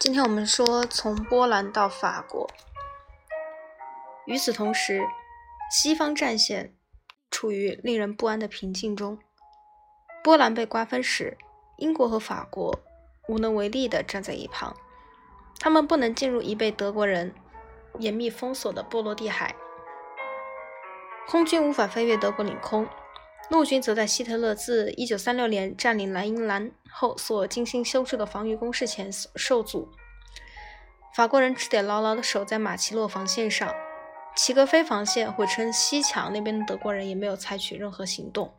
今天我们说从波兰到法国。与此同时，西方战线处于令人不安的平静中。波兰被瓜分时，英国和法国无能为力地站在一旁，他们不能进入已被德国人严密封锁的波罗的海，空军无法飞越德国领空。陆军则在希特勒自1936年占领莱茵兰后所精心修筑的防御工事前受阻。法国人只得牢牢地守在马奇诺防线上，齐格菲防线或称西墙那边的德国人也没有采取任何行动。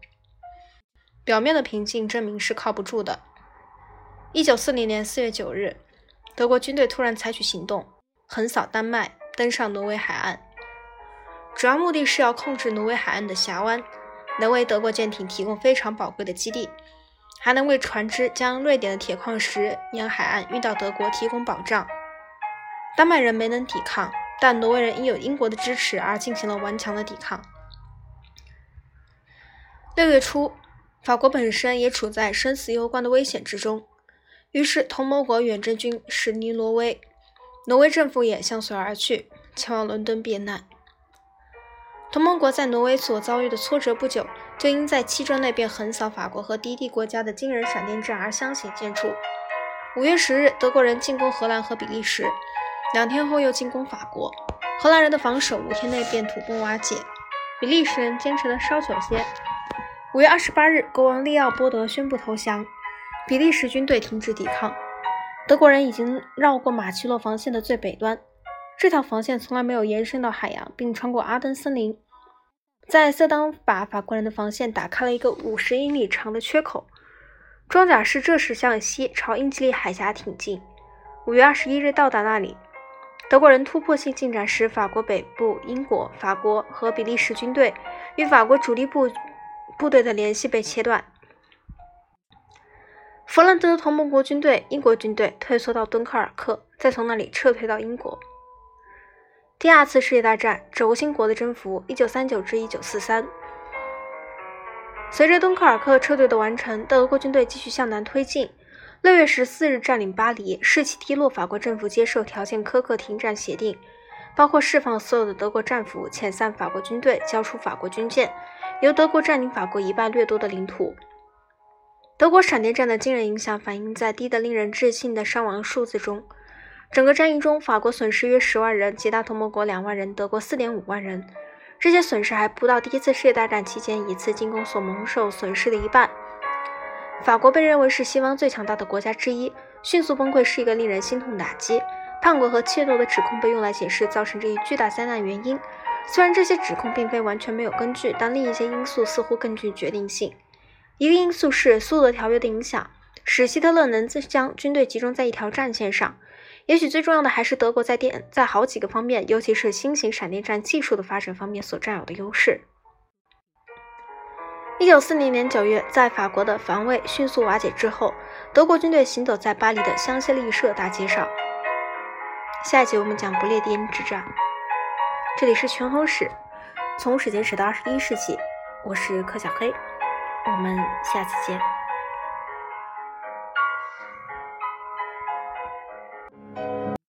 表面的平静证明是靠不住的。1940年4月9日，德国军队突然采取行动，横扫丹麦，登上挪威海岸，主要目的是要控制挪威海岸的峡湾。能为德国舰艇提供非常宝贵的基地，还能为船只将瑞典的铁矿石沿海岸运到德国提供保障。丹麦人没能抵抗，但挪威人因有英国的支持而进行了顽强的抵抗。六月初，法国本身也处在生死攸关的危险之中，于是同盟国远征军驶离挪威，挪威政府也相随而去，前往伦敦避难。同盟国在挪威所遭遇的挫折不久，就因在七周内便横扫法国和低地国家的惊人闪电战而相形见绌。五月十日，德国人进攻荷兰和比利时，两天后又进攻法国，荷兰人的防守五天内便土崩瓦解，比利时人坚持的稍久些。五月二十八日，国王利奥波德宣布投降，比利时军队停止抵抗，德国人已经绕过马奇诺防线的最北端。这条防线从来没有延伸到海洋，并穿过阿登森林，在色当把法国人的防线打开了一个五十英里长的缺口。装甲师这时向西朝英吉利海峡挺进。五月二十一日到达那里，德国人突破性进展时，法国北部、英国、法国和比利时军队与法国主力部部队的联系被切断。弗兰德同盟国军队、英国军队退缩到敦刻尔克，再从那里撤退到英国。第二次世界大战，轴心国的征服，一九三九至一九四三。随着敦刻尔克撤退的完成，德国军队继续向南推进。六月十四日占领巴黎，士气低落。法国政府接受条件苛刻停战协定，包括释放所有的德国战俘、遣散法国军队、交出法国军舰，由德国占领法国一半掠夺的领土。德国闪电战的惊人影响反映在低得令人置信的伤亡数字中。整个战役中，法国损失约十万人，其他同盟国两万人，德国四点五万人。这些损失还不到第一次世界大战期间一次进攻所蒙受损失的一半。法国被认为是西方最强大的国家之一，迅速崩溃是一个令人心痛打击。叛国和窃盗的指控被用来解释造成这一巨大灾难原因。虽然这些指控并非完全没有根据，但另一些因素似乎更具决定性。一个因素是苏德条约的影响，使希特勒能将军队集中在一条战线上。也许最重要的还是德国在电在好几个方面，尤其是新型闪电战技术的发展方面所占有的优势。一九四零年九月，在法国的防卫迅速瓦解之后，德国军队行走在巴黎的香榭丽舍大街上。下一集我们讲不列颠之战。这里是全通史，从史前史到二十一世纪，我是柯小黑，我们下次见。